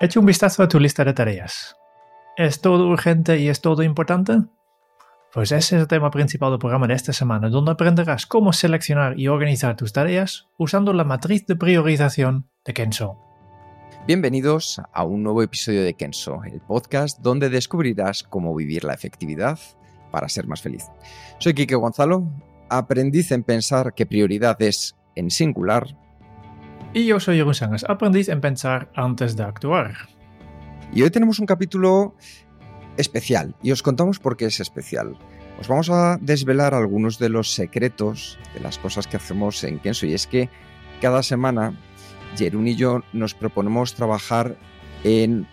Echa un vistazo a tu lista de tareas. ¿Es todo urgente y es todo importante? Pues ese es el tema principal del programa de esta semana, donde aprenderás cómo seleccionar y organizar tus tareas usando la matriz de priorización de Kenso. Bienvenidos a un nuevo episodio de Kenso, el podcast donde descubrirás cómo vivir la efectividad para ser más feliz. Soy Quique Gonzalo, aprendiz en pensar que prioridad es en singular y yo soy Jeroen Sangas, aprendiz en pensar antes de actuar. Y hoy tenemos un capítulo especial y os contamos por qué es especial. Os vamos a desvelar algunos de los secretos de las cosas que hacemos en Kenso y es que cada semana Jerún y yo nos proponemos trabajar en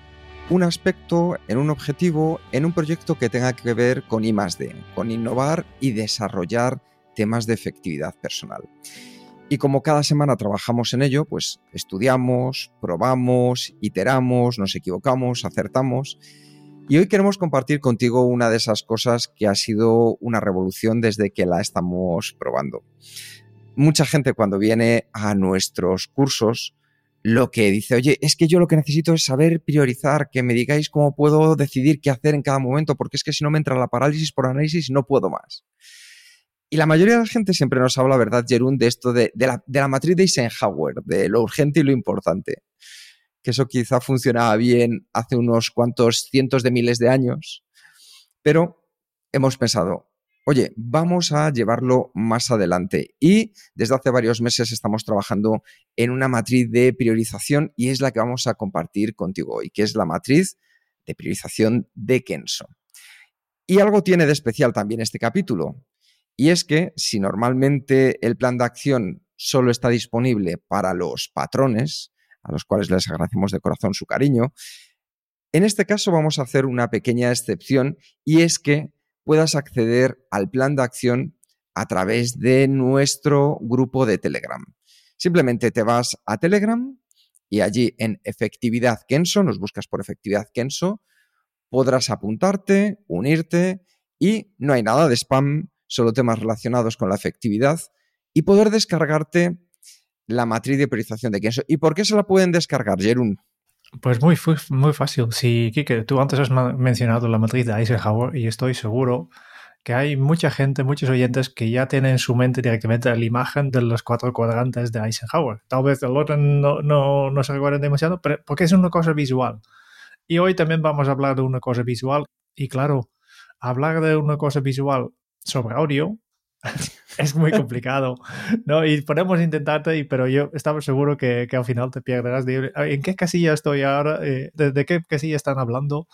un aspecto, en un objetivo, en un proyecto que tenga que ver con I +D, con innovar y desarrollar temas de efectividad personal. Y como cada semana trabajamos en ello, pues estudiamos, probamos, iteramos, nos equivocamos, acertamos. Y hoy queremos compartir contigo una de esas cosas que ha sido una revolución desde que la estamos probando. Mucha gente cuando viene a nuestros cursos lo que dice, oye, es que yo lo que necesito es saber priorizar, que me digáis cómo puedo decidir qué hacer en cada momento, porque es que si no me entra la parálisis por análisis no puedo más. Y la mayoría de la gente siempre nos habla, ¿verdad, Jerún, de esto de, la, matriz de Eisenhower, de lo urgente y lo importante? Que eso quizá funcionaba bien hace unos cuantos cientos de miles de años, pero hemos pensado, oye, vamos a llevarlo más adelante. Y desde hace varios meses estamos trabajando en una matriz de priorización y es la que vamos a compartir contigo hoy, que es la matriz de priorización de Kenso. Y algo tiene de especial también este capítulo, y es que si normalmente el plan de acción solo está disponible para los patrones, a los cuales les agradecemos de corazón su cariño, en este caso vamos a hacer una pequeña excepción y es que puedas acceder al plan de acción a través de nuestro grupo de Telegram. Simplemente te vas a Telegram y allí en efectividad Kenso, nos buscas por efectividad Kenso, podrás apuntarte, unirte y no hay nada de spam, solo temas relacionados con la efectividad y poder descargarte la matriz de priorización de Kenso. ¿Y por qué se la pueden descargar, Jerún? Pues muy, muy fácil. Si, Kike, tú antes has mencionado la matriz de Eisenhower y estoy seguro que hay mucha gente, muchos oyentes que ya tienen en su mente directamente la imagen de los cuatro cuadrantes de Eisenhower. Tal vez el orden no, no, no se recuerden demasiado, pero porque es una cosa visual. Y hoy también vamos a hablar de una cosa visual. Y claro, hablar de una cosa visual sobre audio es muy complicado, ¿no? Y podemos intentarte, pero yo estaba seguro que, al final te pierderás de en qué casilla estoy ahora, eh, de, qué casilla están hablando.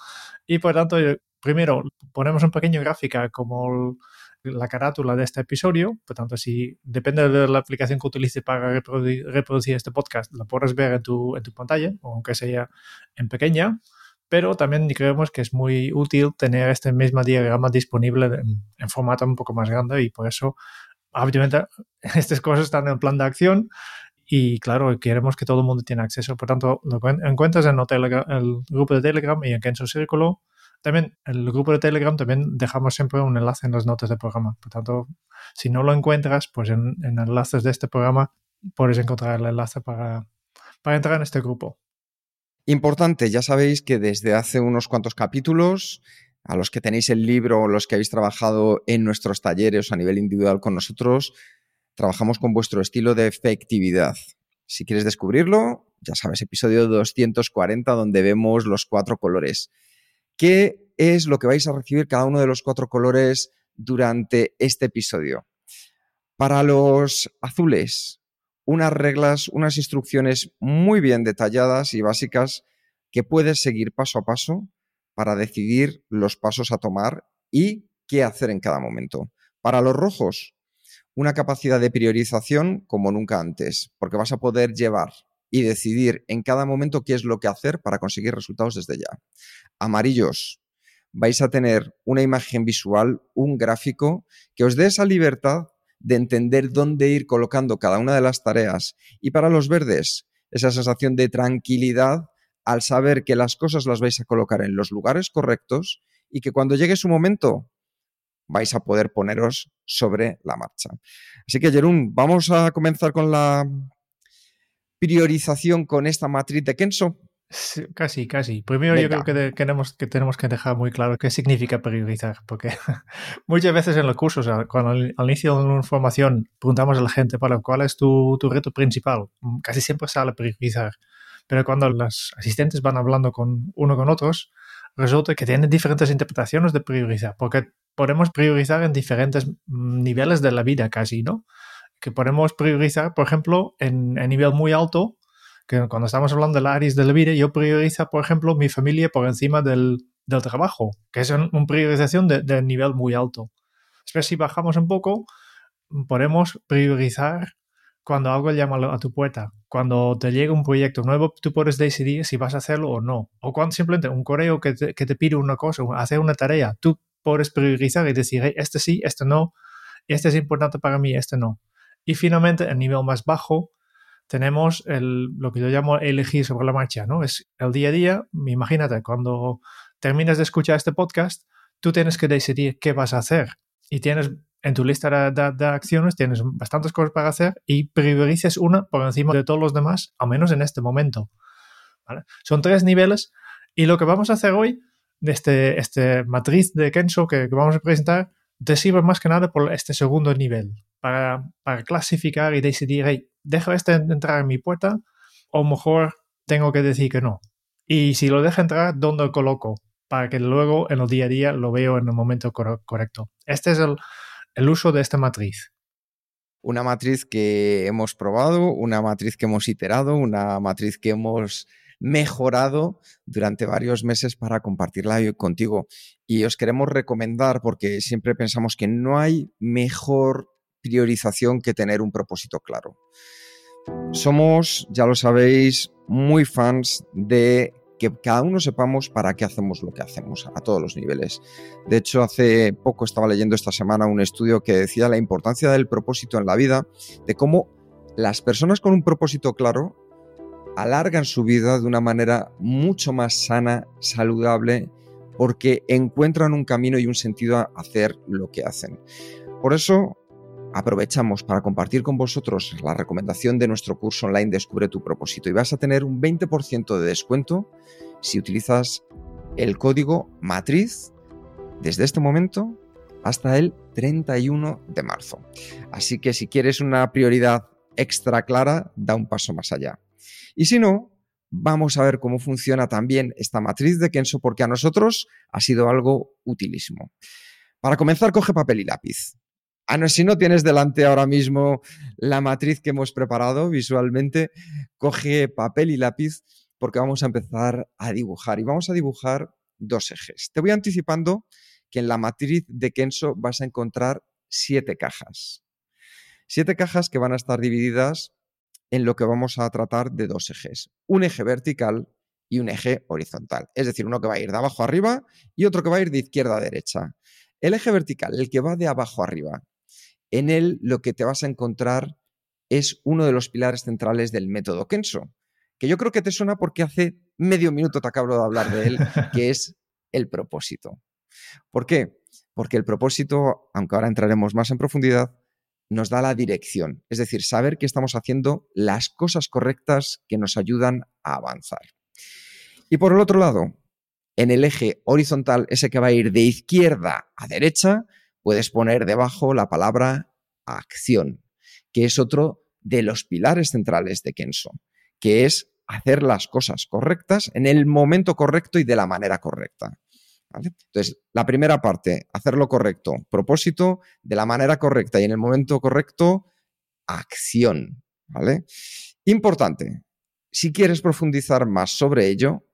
Y por tanto, eh, primero ponemos un pequeño gráfica como la carátula de este episodio. Por tanto, si depende de la aplicación que utilices para reproducir, este podcast, la puedes ver en tu, en tu pantalla, aunque sea en pequeña pero también creemos que es muy útil tener este mismo diagrama disponible en, formato un poco más grande y por eso, obviamente, estas cosas están en plan de acción y claro, queremos que todo el mundo tenga acceso. Por tanto, lo encuentras en el grupo de Telegram y en Kenzo Círculo. También el grupo de Telegram también dejamos siempre un enlace en las notas del programa. Por tanto, si no lo encuentras, pues en, en enlaces de este programa puedes encontrar el enlace para, para entrar en este grupo. Importante, ya sabéis que desde hace unos cuantos capítulos, a los que tenéis el libro los que habéis trabajado en nuestros talleres a nivel individual con nosotros, trabajamos con vuestro estilo de efectividad. Si quieres descubrirlo, ya sabes, episodio 240 donde vemos los cuatro colores. ¿Qué es lo que vais a recibir cada uno de los cuatro colores durante este episodio? Para los azules, unas reglas, unas instrucciones muy bien detalladas y básicas que puedes seguir paso a paso para decidir los pasos a tomar y qué hacer en cada momento. Para los rojos, una capacidad de priorización como nunca antes, porque vas a poder llevar y decidir en cada momento qué es lo que hacer para conseguir resultados desde ya. Amarillos, vais a tener una imagen visual, un gráfico que os dé esa libertad de entender dónde ir colocando cada una de las tareas. Y para los verdes, esa sensación de tranquilidad al saber que las cosas las vais a colocar en los lugares correctos y que cuando llegue su momento vais a poder poneros sobre la marcha. Así que, Jerún, vamos a comenzar con la priorización con esta matriz de Kenso casi, casi. Primero yo creo que, tenemos, que tenemos que dejar muy claro qué significa priorizar, porque muchas veces en los cursos, cuando al, inicio de una formación preguntamos a la gente, para ¿cuál es tu, tu reto principal? Mm, casi siempre sale priorizar. Pero cuando los asistentes van hablando con uno con otros, resulta que tienen diferentes interpretaciones de priorizar, porque podemos priorizar en diferentes mm, niveles de la vida casi, ¿no? Que podemos priorizar, por ejemplo, en, en nivel muy alto, que cuando estamos hablando del de la vida, yo priorizo, por ejemplo, mi familia por encima del, del trabajo, que es una priorización de, nivel muy alto. Después, si bajamos un poco, podemos priorizar cuando algo llama a tu puerta. Cuando te llega un proyecto nuevo, tú puedes decidir si vas a hacerlo o no. O cuando simplemente un correo que te, que te pide una cosa, hacer una tarea, tú puedes priorizar y decir, este sí, este no, este es importante para mí, este no. Y finalmente, el nivel más bajo, tenemos el, lo que yo llamo elegir sobre la marcha, ¿no? Es el día a día, imagínate, cuando terminas de escuchar este podcast, tú tienes que decidir qué vas a hacer y tienes en tu lista de, acciones, tienes bastantes cosas para hacer y priorices una por encima de todos los demás, al menos en este momento. Son tres niveles y lo que vamos a hacer hoy, de este, este matriz de Kenso que, que vamos a presentar, te sirve más que nada por este segundo nivel, para, para clasificar y decidir, hey, ¿dejo este entrar en mi puerta? O mejor tengo que decir que no. Y si lo dejo entrar, ¿dónde lo coloco? Para que luego en el día a día lo veo en el momento correcto. Este es el, el uso de esta matriz. Una matriz que hemos probado, una matriz que hemos iterado, una matriz que hemos mejorado durante varios meses para compartirla contigo. Y os queremos recomendar, porque siempre pensamos que no hay mejor priorización que tener un propósito claro. Somos, ya lo sabéis, muy fans de que cada uno sepamos para qué hacemos lo que hacemos a todos los niveles. De hecho, hace poco estaba leyendo esta semana un estudio que decía la importancia del propósito en la vida, de cómo las personas con un propósito claro alargan su vida de una manera mucho más sana, saludable, porque encuentran un camino y un sentido a hacer lo que hacen. Por eso aprovechamos para compartir con vosotros la recomendación de nuestro curso online Descubre tu propósito y vas a tener un 20% de descuento si utilizas el código matriz desde este momento hasta el 31 de marzo. Así que si quieres una prioridad extra clara, da un paso más allá. Y si no, vamos a ver cómo funciona también esta matriz de Kenso porque a nosotros ha sido algo utilísimo. Para comenzar, coge papel y lápiz. Ah, no, si no tienes delante ahora mismo la matriz que hemos preparado visualmente, coge papel y lápiz porque vamos a empezar a dibujar y vamos a dibujar dos ejes. Te voy anticipando que en la matriz de Kenso vas a encontrar siete cajas. Siete cajas que van a estar divididas en lo que vamos a tratar de dos ejes. Un eje vertical y un eje horizontal. Es decir, uno que va a ir de abajo a arriba y otro que va a ir de izquierda a derecha. El eje vertical, el que va de abajo a arriba, en él lo que te vas a encontrar es uno de los pilares centrales del método Kenso, que yo creo que te suena porque hace medio minuto te acabo de hablar de él, que es el propósito. ¿Por qué? Porque el propósito, aunque ahora entraremos más en profundidad, nos da la dirección, es decir, saber que estamos haciendo las cosas correctas que nos ayudan a avanzar. Y por el otro lado, en el eje horizontal, ese que va a ir de izquierda a derecha, puedes poner debajo la palabra acción, que es otro de los pilares centrales de Kenso, que es hacer las cosas correctas en el momento correcto y de la manera correcta. Entonces, la primera parte, hacer lo correcto, propósito, de la manera correcta y en el momento correcto, acción. ¿vale? Importante, si quieres profundizar más sobre ello,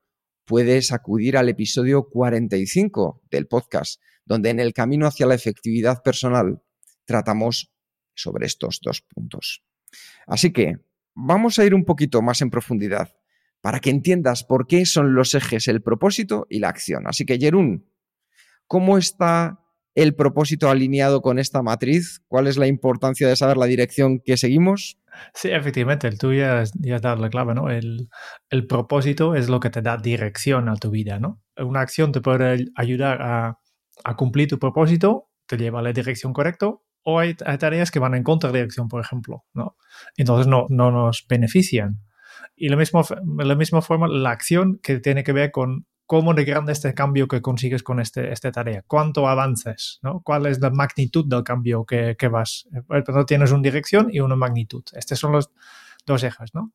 puedes acudir al episodio 45 del podcast, donde en el camino hacia la efectividad personal tratamos sobre estos dos puntos. Así que vamos a ir un poquito más en profundidad para que entiendas por qué son los ejes el propósito y la acción. Así que, Jerún, ¿cómo está el propósito alineado con esta matriz? ¿Cuál es la importancia de saber la dirección que seguimos? Sí, efectivamente, tuyo ya, ya dado la clave, ¿no? El, propósito es lo que te da dirección a tu vida, ¿no? Una acción te puede ayudar a, cumplir tu propósito, te lleva a la dirección correcta, o hay, tareas que van en contradirección, por ejemplo, ¿no? Entonces no, no nos benefician. Y misma, la misma forma, la acción que tiene que ver con cómo de grande este cambio que consigues con este, esta tarea, cuánto avances, ¿no? cuál es la magnitud del cambio que, que vas. Pero tienes una dirección y una magnitud. Estos son los dos ejes, ¿no?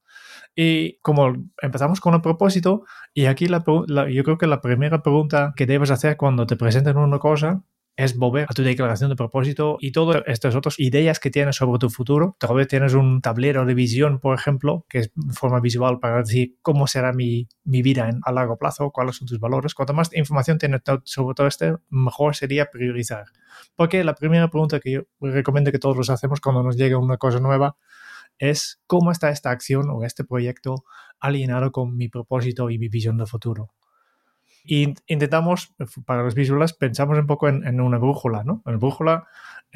Y como empezamos con el propósito, y aquí la, yo creo que la primera pregunta que debes hacer cuando te presenten una cosa es volver a tu declaración de propósito y todas estas otras ideas que tienes sobre tu futuro. Tal vez tienes un tablero de visión, por ejemplo, que es forma visual para decir cómo será mi, mi vida en, a largo plazo, cuáles son tus valores. Cuanto más información tienes sobre todo esto, mejor sería priorizar. Porque la primera pregunta que yo recomiendo que todos los hacemos cuando nos llega una cosa nueva es cómo está esta acción o este proyecto alineado con mi propósito y mi visión de futuro. Y intentamos, para los visuales, pensamos un poco en, una brújula, ¿no? En la brújula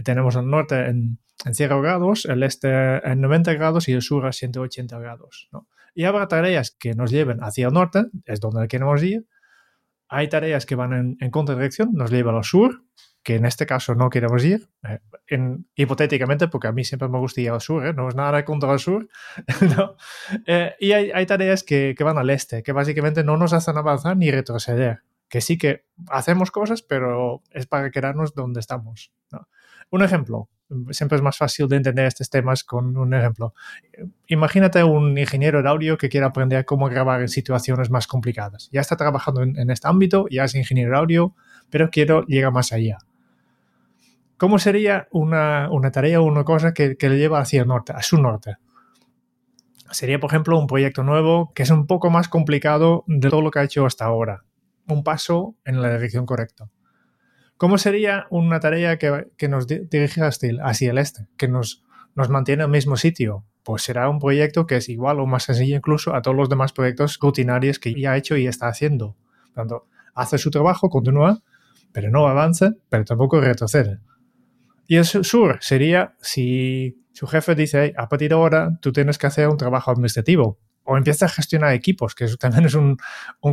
tenemos el norte en, en 0 grados, el este en 90 grados y el sur a 180 grados, ¿no? Y habrá tareas que nos lleven hacia el norte, es donde queremos ir. Hay tareas que van en, en contradirección, nos llevan al sur, que en este caso no queremos ir, eh, en, hipotéticamente, porque a mí siempre me gusta ir al sur, ¿eh? no es nada contra el sur, eh, y hay, tareas que, van al este, que básicamente no nos hacen avanzar ni retroceder, que sí que hacemos cosas, pero es para quedarnos donde estamos. Un ejemplo, siempre es más fácil de entender estos temas con un ejemplo. Imagínate un ingeniero de audio que quiere aprender cómo grabar en situaciones más complicadas. Ya está trabajando en, en este ámbito, ya es ingeniero de audio, pero quiero llegar más allá. ¿Cómo sería una, tarea o una cosa que, le lleva hacia el norte, a su norte? Sería, por ejemplo, un proyecto nuevo que es un poco más complicado de todo lo que ha hecho hasta ahora. Un paso en la dirección correcta. ¿Cómo sería una tarea que, nos dirige hacia el este, que nos, nos mantiene en el mismo sitio? Pues será un proyecto que es igual o más sencillo incluso a todos los demás proyectos rutinarios que ya ha hecho y está haciendo. Por tanto, hace su trabajo, continúa, pero no avanza, pero tampoco retrocede. Y el sur sería si su jefe dice, a partir de ahora tú tienes que hacer un trabajo administrativo o empieza a gestionar equipos, que también es un,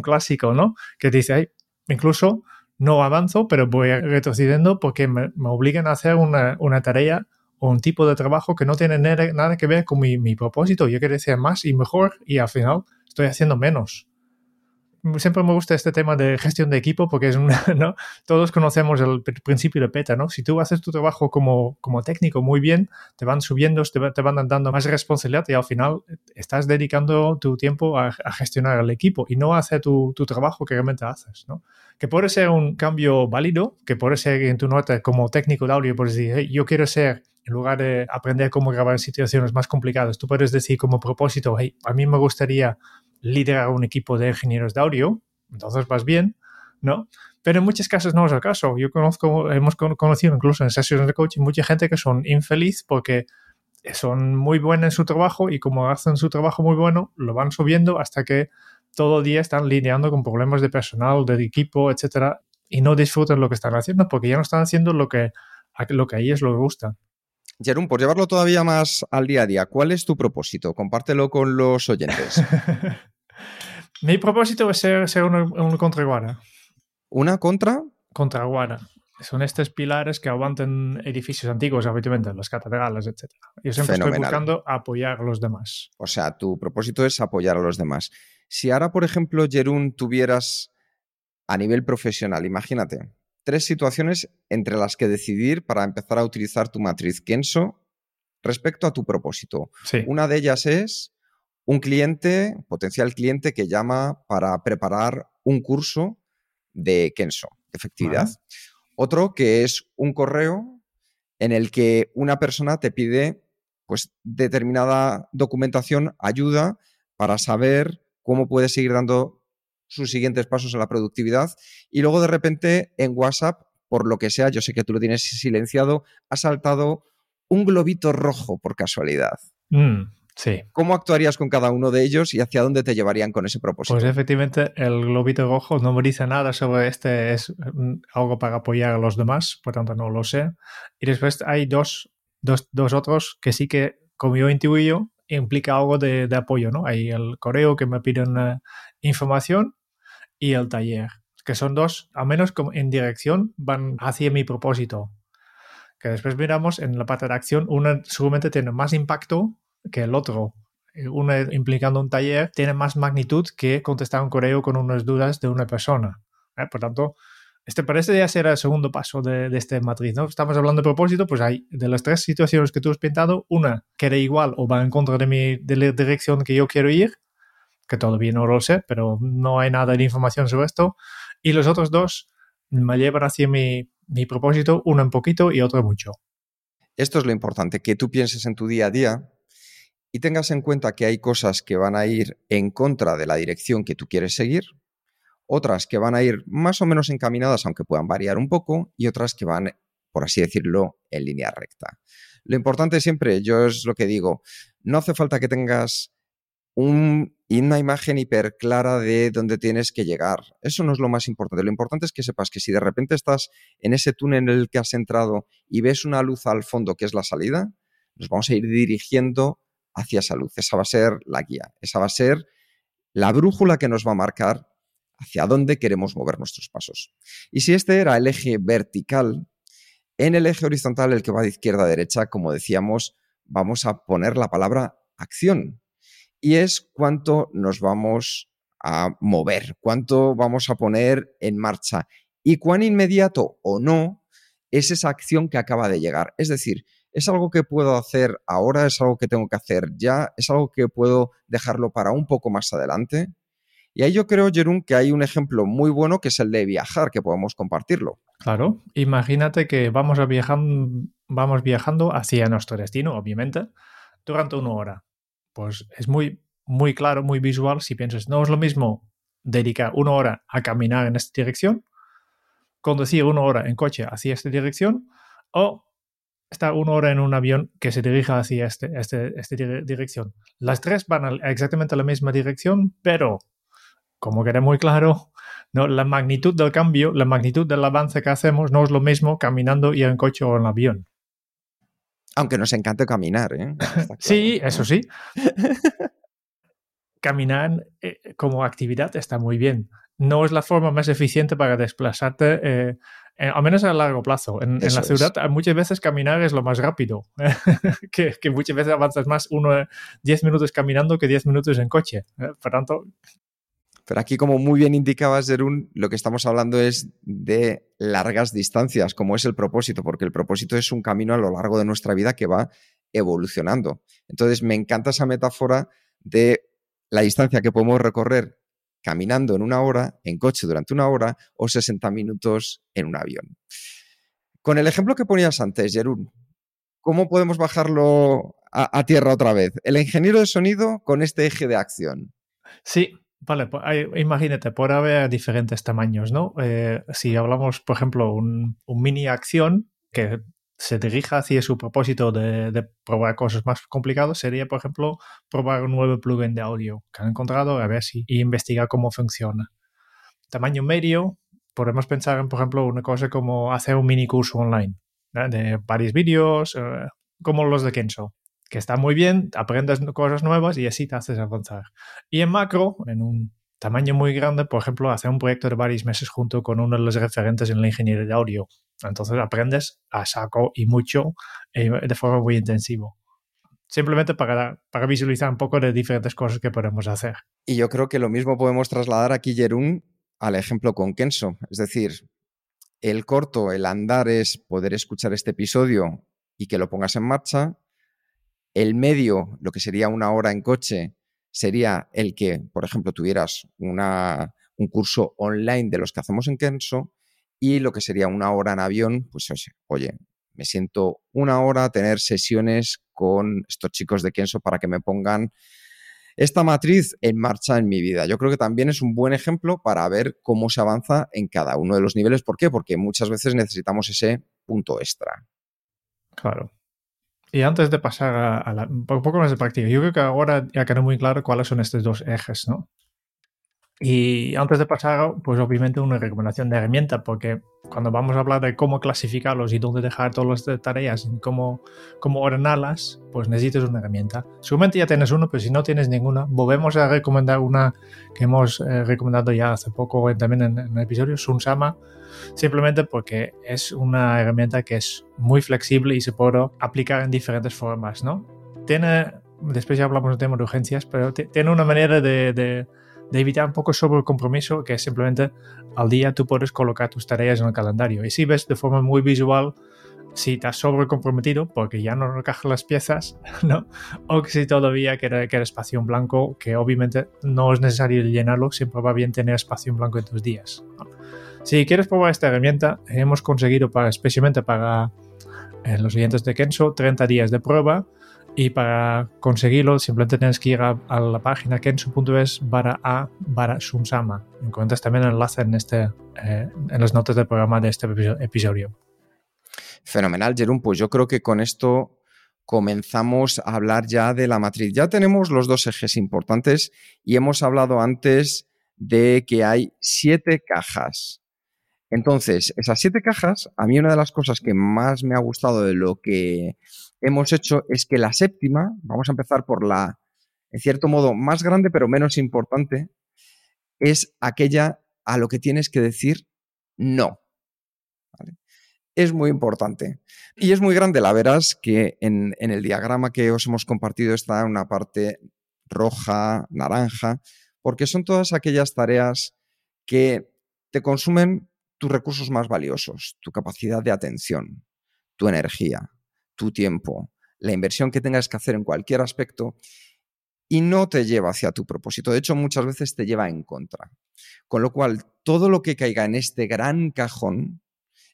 clásico, ¿no? Que dice, incluso no avanzo, pero voy retrocediendo porque me, obligan a hacer una, tarea o un tipo de trabajo que no tiene nada, que ver con mi, mi propósito. Yo quiero hacer más y mejor y al final estoy haciendo menos siempre me gusta este tema de gestión de equipo porque es ¿no? Todos conocemos el principio de PETA, ¿no? Si tú haces tu trabajo como, como técnico muy bien, te van subiendo, te, van dando más responsabilidad y al final estás dedicando tu tiempo a, gestionar el equipo y no a hacer tu, tu, trabajo que realmente haces, ¿no? Que puede ser un cambio válido, que puede ser en tu nota como técnico de audio, puedes decir, yo quiero ser en lugar de aprender cómo grabar en situaciones más complicadas, tú puedes decir como propósito, hey, a mí me gustaría liderar un equipo de ingenieros de audio, entonces vas bien, ¿no? Pero en muchos casos no es el caso. Yo conozco, hemos conocido incluso en sesiones de coaching mucha gente que son infeliz porque son muy buenos en su trabajo y como hacen su trabajo muy bueno, lo van subiendo hasta que todo el día están lidiando con problemas de personal, de equipo, etcétera, y no disfrutan lo que están haciendo porque ya no están haciendo lo que, lo que a ellos les gusta. Jerón, por llevarlo todavía más al día a día, ¿cuál es tu propósito? Compártelo con los oyentes. Mi propósito es ser, ser una, una contraguana. ¿Una contra? Contraguana. Son estos pilares que aguantan edificios antiguos, habitualmente, las catedrales, etc. Yo siempre estoy buscando apoyar a los demás. O sea, tu propósito es apoyar a los demás. Si ahora, por ejemplo, Jerún, tuvieras a nivel profesional, imagínate, tres situaciones entre las que decidir para empezar a utilizar tu matriz Kenso respecto a tu propósito. Una de ellas es un cliente, potencial cliente que llama para preparar un curso de Kenso, efectividad. Otro que es un correo en el que una persona te pide pues determinada documentación, ayuda para saber cómo puedes seguir dando sus siguientes pasos en la productividad y luego de repente en WhatsApp por lo que sea, yo sé que tú lo tienes silenciado, ha saltado un globito rojo por casualidad. Mm, sí. ¿Cómo actuarías con cada uno de ellos y hacia dónde te llevarían con ese propósito? Pues efectivamente el globito rojo no me dice nada sobre este, es mm, algo para apoyar a los demás, por tanto no lo sé. Y después hay dos, dos, dos otros que sí que, como yo intuyo, implica algo de, de apoyo, ¿no? Hay el correo que me piden uh, información y el taller, que son dos, a menos como en dirección, van hacia mi propósito. Que después miramos en la parte de acción, una seguramente tiene más impacto que el otro. Uno implicando un taller tiene más magnitud que contestar un correo con unas dudas de una persona. ¿eh? Por tanto, este parece ya ser el segundo paso de, de este matriz, ¿no? Estamos hablando de propósito, pues hay de las tres situaciones que tú has pintado, una que era igual o va en contra de, mi, de la dirección que yo quiero ir, que todavía no lo sé, pero no hay nada de información sobre esto, y los otros dos me llevan hacia mi, mi propósito, uno un poquito y otro mucho. Esto es lo importante, que tú pienses en tu día a día y tengas en cuenta que hay cosas que van a ir en contra de la dirección que tú quieres seguir, otras que van a ir más o menos encaminadas, aunque puedan variar un poco, y otras que van, por así decirlo, en línea recta. Lo importante siempre, yo es lo que digo, no hace falta que tengas un, una imagen hiper clara de dónde tienes que llegar. Eso no es lo más importante. Lo importante es que sepas que si de repente estás en ese túnel en el que has entrado y ves una luz al fondo que es la salida, nos vamos a ir dirigiendo hacia esa luz. Esa va a ser la guía. Esa va a ser la brújula que nos va a marcar hacia dónde queremos mover nuestros pasos. Y si este era el eje vertical, en el eje horizontal, el que va de izquierda a derecha, como decíamos, vamos a poner la palabra acción. Y es cuánto nos vamos a mover, cuánto vamos a poner en marcha y cuán inmediato o no es esa acción que acaba de llegar. Es decir, ¿es algo que puedo hacer ahora? ¿Es algo que tengo que hacer ya? ¿Es algo que puedo dejarlo para un poco más adelante? Y ahí yo creo, Jerún, que hay un ejemplo muy bueno que es el de viajar, que podemos compartirlo. Claro, imagínate que vamos, a viajan, vamos viajando hacia nuestro destino, obviamente, durante una hora. Pues es muy, muy claro, muy visual si piensas, no es lo mismo dedicar una hora a caminar en esta dirección, conducir una hora en coche hacia esta dirección, o estar una hora en un avión que se dirija hacia esta este, este dirección. Las tres van a exactamente a la misma dirección, pero como queda muy claro, no, la magnitud del cambio, la magnitud del avance que hacemos no es lo mismo caminando y en coche o en avión. Aunque nos encante caminar, ¿eh? sí, eso sí. Caminar eh, como actividad está muy bien. No es la forma más eficiente para desplazarte, eh, eh, al menos a largo plazo. En, en la ciudad es. muchas veces caminar es lo más rápido, que, que, muchas veces avanzas más uno 10 minutos caminando que 10 minutos en coche. Por tanto, pero aquí, como muy bien indicaba Zerun, lo que estamos hablando es de largas distancias, como es el propósito, porque el propósito es un camino a lo largo de nuestra vida que va evolucionando. Entonces, me encanta esa metáfora de la distancia que podemos recorrer caminando en una hora, en coche durante una hora o 60 minutos en un avión. Con el ejemplo que ponías antes, Jerún, ¿cómo podemos bajarlo a, tierra otra vez? El ingeniero de sonido con este eje de acción. Sí, Vale, pues imagínate, puede haber diferentes tamaños, ¿no? Eh, si hablamos, por ejemplo, un, mini acción que se dirija hacia su propósito de, probar cosas más complicadas, sería, por ejemplo, probar un nuevo plugin de audio que han encontrado, a ver si, y investigar cómo funciona. Tamaño medio, podemos pensar en, por ejemplo, una cosa como hacer un mini curso online de varios vídeos, eh, como los de Kenzo que está muy bien, aprendes cosas nuevas y así te haces avanzar. Y en macro, en un tamaño muy grande, por ejemplo, hacer un proyecto de varios meses junto con uno de los referentes en la ingeniería de audio. Entonces aprendes a saco y mucho eh, de forma muy intensiva. Simplemente para, para visualizar un poco de diferentes cosas que podemos hacer. Y yo creo que lo mismo podemos trasladar aquí, Jerún, al ejemplo con Kenso. Es decir, el corto, el andar es poder escuchar este episodio y que lo pongas en marcha. El medio, lo que sería una hora en coche, sería el que, por ejemplo, tuvieras un curso online de los que hacemos en Kenso y lo que sería una hora en avión, pues oye, me siento una hora a tener sesiones con estos chicos de Kenso para que me pongan esta matriz en marcha en mi vida. Yo creo que también es un buen ejemplo para ver cómo se avanza en cada uno de los niveles. ¿Por qué? Porque muchas veces necesitamos ese punto extra. Claro. Y antes de pasar a, un poco más de práctica, yo creo que ahora ya quedó muy claro cuáles son estos dos ejes, ¿no? Y antes de pasar, pues obviamente una recomendación de herramienta, porque cuando vamos a hablar de cómo clasificarlos y dónde dejar todas las tareas y cómo, cómo ordenarlas, pues necesitas una herramienta. Seguramente ya tienes uno, pero si no tienes ninguna, volvemos a recomendar una que hemos eh, recomendado ya hace poco también en, en el episodio, Sunsama, simplemente porque es una herramienta que es muy flexible y se puede aplicar en diferentes formas, ¿no? Tiene, después ya hablamos del tema de urgencias, pero tiene una manera de de evitar un poco sobre el compromiso, que es simplemente al día tú puedes colocar tus tareas en el calendario. Y si ves de forma muy visual si estás sobre comprometido porque ya no encajan las piezas, ¿no? O que si todavía queda, queda espacio en blanco, que obviamente no es necesario llenarlo, siempre va bien tener espacio en blanco en tus días. Si quieres probar esta herramienta, hemos conseguido para, especialmente para eh, los clientes de Kenso 30 días de prueba y para conseguirlo, simplemente tienes que ir a, la página kensu.es barra a barra sumsama. Encuentras también el enlace en, este, eh, en las notas del programa de este episodio. Fenomenal, Jerón. Pues yo creo que con esto comenzamos a hablar ya de la matriz. Ya tenemos los dos ejes importantes y hemos hablado antes de que hay siete cajas. Entonces, esas siete cajas, a mí una de las cosas que más me ha gustado de lo que hemos hecho es que la séptima, vamos a empezar por la, en cierto modo, más grande pero menos importante, es aquella a lo que tienes que decir no. Es muy importante. Y es muy grande, la verás que en, en el diagrama que os hemos compartido está una parte roja, naranja, porque son todas aquellas tareas que te consumen tus recursos más valiosos, tu capacidad de atención, tu energía, tu tiempo, la inversión que tengas que hacer en cualquier aspecto y no te lleva hacia tu propósito. De hecho, muchas veces te lleva en contra. Con lo cual, todo lo que caiga en este gran cajón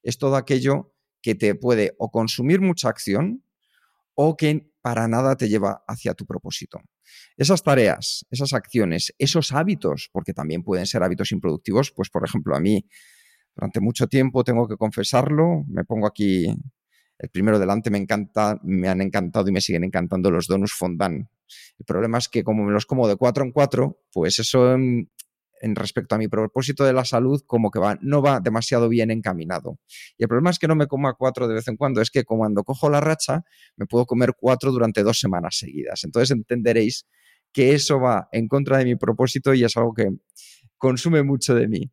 es todo aquello que te puede o consumir mucha acción o que para nada te lleva hacia tu propósito. Esas tareas, esas acciones, esos hábitos, porque también pueden ser hábitos improductivos, pues por ejemplo a mí durante mucho tiempo tengo que confesarlo, me pongo aquí el primero delante me encanta, me han encantado y me siguen encantando los donuts fondant. El problema es que como me los como de cuatro en cuatro, pues eso en, respecto a mi propósito de la salud como que va, no va demasiado bien encaminado. Y el problema es que no me como a cuatro de vez en cuando, es que cuando cojo la racha me puedo comer cuatro durante dos semanas seguidas. Entonces entenderéis que eso va en contra de mi propósito y es algo que consume mucho de mí.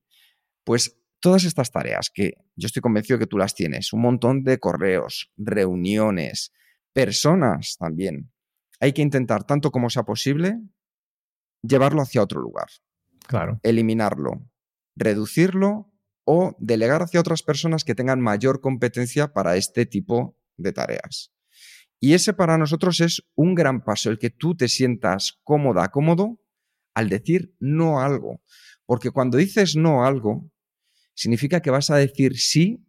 Pues todas estas tareas que yo estoy convencido que tú las tienes, un montón de correos, reuniones, personas también, hay que intentar tanto como sea posible llevarlo hacia otro lugar. Claro. Eliminarlo, reducirlo o delegar hacia otras personas que tengan mayor competencia para este tipo de tareas. Y ese para nosotros es un gran paso, el que tú te sientas cómoda, cómodo al decir no a algo. Porque cuando dices no a algo, significa que vas a decir sí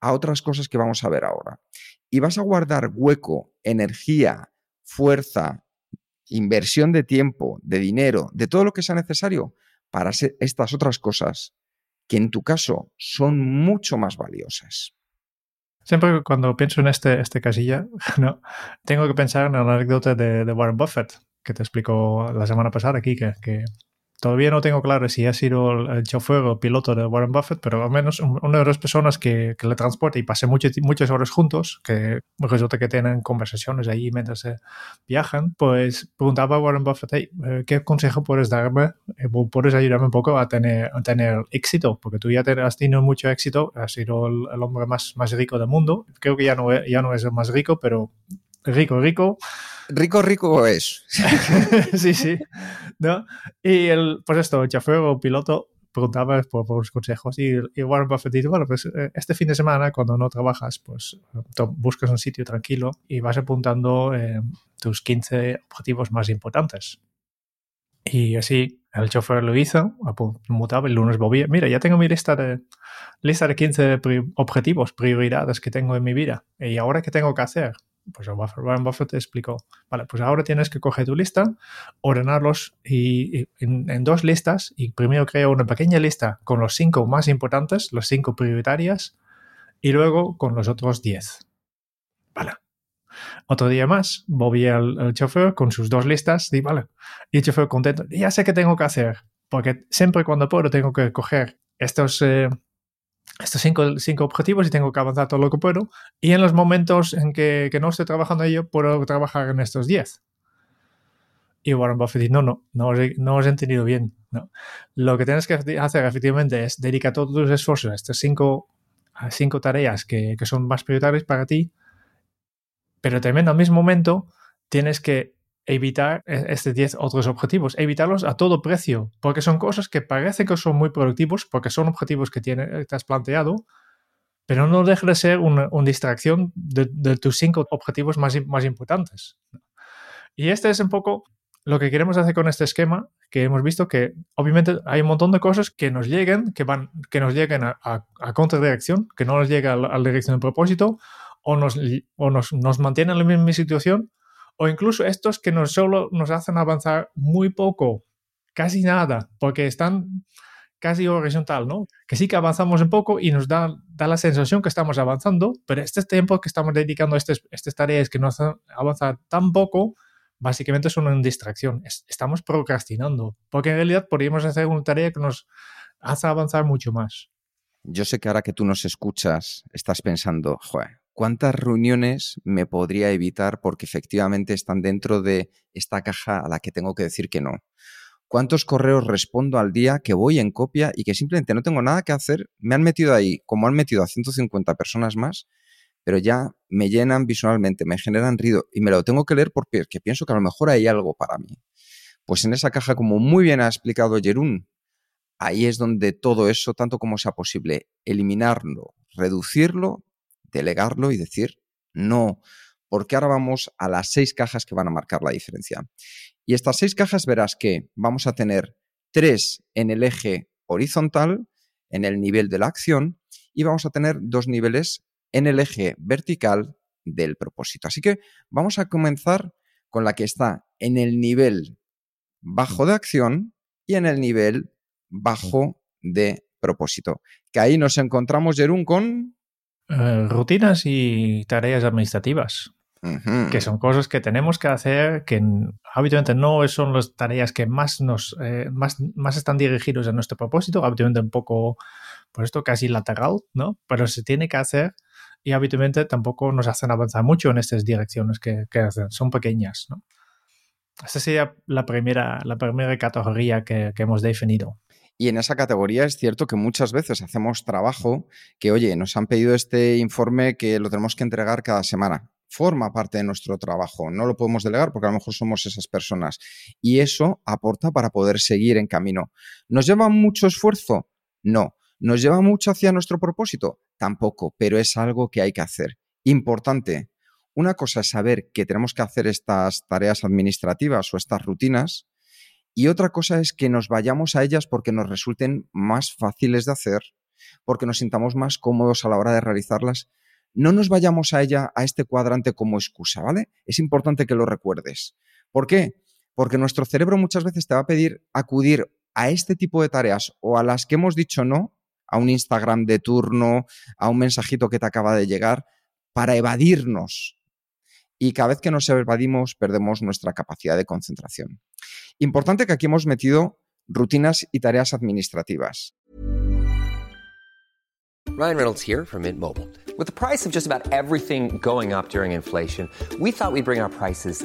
a otras cosas que vamos a ver ahora. Y vas a guardar hueco, energía, fuerza, inversión de tiempo, de dinero, de todo lo que sea necesario para hacer estas otras cosas que en tu caso son mucho más valiosas. Siempre cuando pienso en este, este casilla, tengo que pensar en la anécdota de, Warren Buffett, que te explico la semana pasada aquí, que Todavía no tengo claro si ha sido el chofer o piloto de Warren Buffett, pero al menos una de las personas que, le transporta y pasé muchas, muchas horas juntos, que resulta que tienen conversaciones ahí mientras viajan, pues preguntaba a Warren Buffett, hey, eh, ¿qué consejo puedes darme? Eh, ¿Puedes ayudarme un poco a tener, a tener éxito? Porque tú ya has tenido mucho éxito, has sido el, hombre más, más rico del mundo. Creo que ya no, ya no es el más rico, pero rico, rico. Rico, rico es. sí, sí. ¿No? Y el, pues esto, el chofer o piloto preguntaba por, por consejos y, y, Warren Buffett dice, bueno, pues eh, este fin de semana cuando no trabajas, pues buscas un sitio tranquilo y vas apuntando eh, tus 15 objetivos más importantes. Y así el chofer lo hizo, mutaba el lunes volvía, mira, ya tengo mi lista de, lista de 15 objetivos, prioridades que tengo en mi vida. ¿Y ahora qué tengo que hacer? Pues Warren Buffett te explicó, vale, pues ahora tienes que coger tu lista, ordenarlos y, en, dos listas y primero crea una pequeña lista con los cinco más importantes, los cinco prioritarias y luego con los otros diez. Vale. Otro día más, volví al, chofer con sus dos listas y vale, y el chofer contento, ya sé qué tengo que hacer, porque siempre cuando puedo tengo que coger estos... Eh, estos cinco, cinco, objetivos y tengo que avanzar todo lo que puedo. Y en los momentos en que, que no estoy trabajando ello, puedo trabajar en estos 10. Y Warren Buffett dice, no, no, no no os he entendido bien. No. Lo que tienes que hacer efectivamente es dedicar todos tus esfuerzos a estas cinco, cinco tareas que, que son más prioritarias para ti, pero también al mismo momento tienes que evitar e-, estos 10 otros objetivos, evitarlos a todo precio, porque son cosas que parecen que son muy productivos, porque son objetivos que tiene, te has planteado, pero no deja de ser una, distracción de, tus cinco objetivos más, más importantes. Y este es un poco lo que queremos hacer con este esquema, que hemos visto que obviamente hay un montón de cosas que nos lleguen, que, van, que nos lleguen a, a, a contradirección, que no nos llega a la, dirección de propósito, o nos, o nos, nos mantienen en la misma situación, o incluso estos que nos solo nos hacen avanzar muy poco, casi nada, porque están casi horizontal, ¿no? Que sí que avanzamos un poco y nos da, da la sensación que estamos avanzando, pero este tiempo que estamos dedicando a estas, estas tareas que nos hacen avanzar tan poco, básicamente son una distracción. estamos procrastinando, porque en realidad podríamos hacer una tarea que nos hace avanzar mucho más. Yo sé que ahora que tú nos escuchas, estás pensando, joder, ¿cuántas reuniones me podría evitar porque efectivamente están dentro de esta caja a la que tengo que decir que no? ¿Cuántos correos respondo al día que voy en copia y que simplemente no tengo nada que hacer? Me han metido ahí, como han metido a 150 personas más, pero ya me llenan visualmente, me generan ruido y me lo tengo que leer porque pienso que a lo mejor hay algo para mí. Pues en esa caja, como muy bien ha explicado Jerún, ahí es donde todo eso, tanto como sea posible, eliminarlo, reducirlo, delegarlo y decir no, porque ahora vamos a las seis cajas que van a marcar la diferencia. Y estas seis cajas verás que vamos a tener tres en el eje horizontal, en el nivel de la acción, y vamos a tener dos niveles en el eje vertical del propósito. Así que vamos a comenzar con la que está en el nivel bajo de acción y en el nivel bajo de propósito. Que ahí nos encontramos, Jerún, con eh, rutinas y tareas administrativas, que son cosas que tenemos que hacer, que habitualmente no son las tareas que más nos eh, más, más están dirigidos a nuestro propósito, habitualmente un poco, por esto casi lateral, ¿no? Pero se tiene que hacer y habitualmente tampoco nos hacen avanzar mucho en estas direcciones que, que hacen, son pequeñas, ¿no? Esa sería la primera, la primera categoría que, que hemos definido. Y en esa categoría es cierto que muchas veces hacemos trabajo que, oye, nos han pedido este informe que lo tenemos que entregar cada semana. Forma parte de nuestro trabajo, no lo podemos delegar porque a lo mejor somos esas personas. Y eso aporta para poder seguir en camino. ¿Nos lleva mucho esfuerzo? No. ¿Nos lleva mucho hacia nuestro propósito? Tampoco, pero es algo que hay que hacer. Importante. Una cosa es saber que tenemos que hacer estas tareas administrativas o estas rutinas, y otra cosa es que nos vayamos a ellas porque nos resulten más fáciles de hacer, porque nos sintamos más cómodos a la hora de realizarlas. No nos vayamos a ella, a este cuadrante como excusa, ¿vale? Es importante que lo recuerdes. ¿Por qué? Porque nuestro cerebro muchas veces te va a pedir acudir a este tipo de tareas o a las que hemos dicho no, a un Instagram de turno, a un mensajito que te acaba de llegar, para evadirnos. Y cada vez que nos evadimos, perdemos nuestra capacidad de concentración. Importante que aquí hemos metido rutinas y tareas administrativas. Ryan Reynolds here from Mint Mobile. With the price of just about everything going up during inflation, we thought we'd bring our prices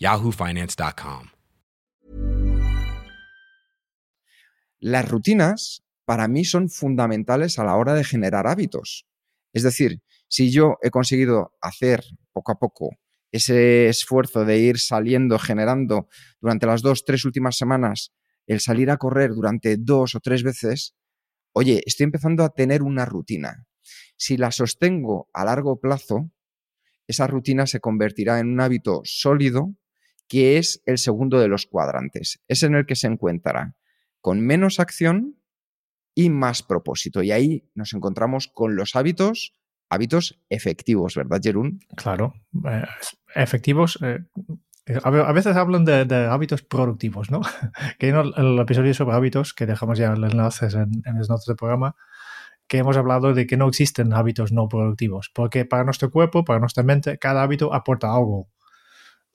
yahoofinance.com. Las rutinas para mí son fundamentales a la hora de generar hábitos. Es decir, si yo he conseguido hacer poco a poco ese esfuerzo de ir saliendo, generando durante las dos, tres últimas semanas, el salir a correr durante dos o tres veces, oye, estoy empezando a tener una rutina. Si la sostengo a largo plazo, esa rutina se convertirá en un hábito sólido que es el segundo de los cuadrantes. Es en el que se encuentra con menos acción y más propósito. Y ahí nos encontramos con los hábitos hábitos efectivos, ¿verdad, Jerún? Claro, eh, efectivos. Eh, a veces hablan de, hábitos productivos, ¿no? que en el, episodio sobre hábitos, que dejamos ya los enlaces en, en las programa, que hemos hablado de que no existen hábitos no productivos, porque para nuestro cuerpo, para nuestra mente, cada hábito aporta algo.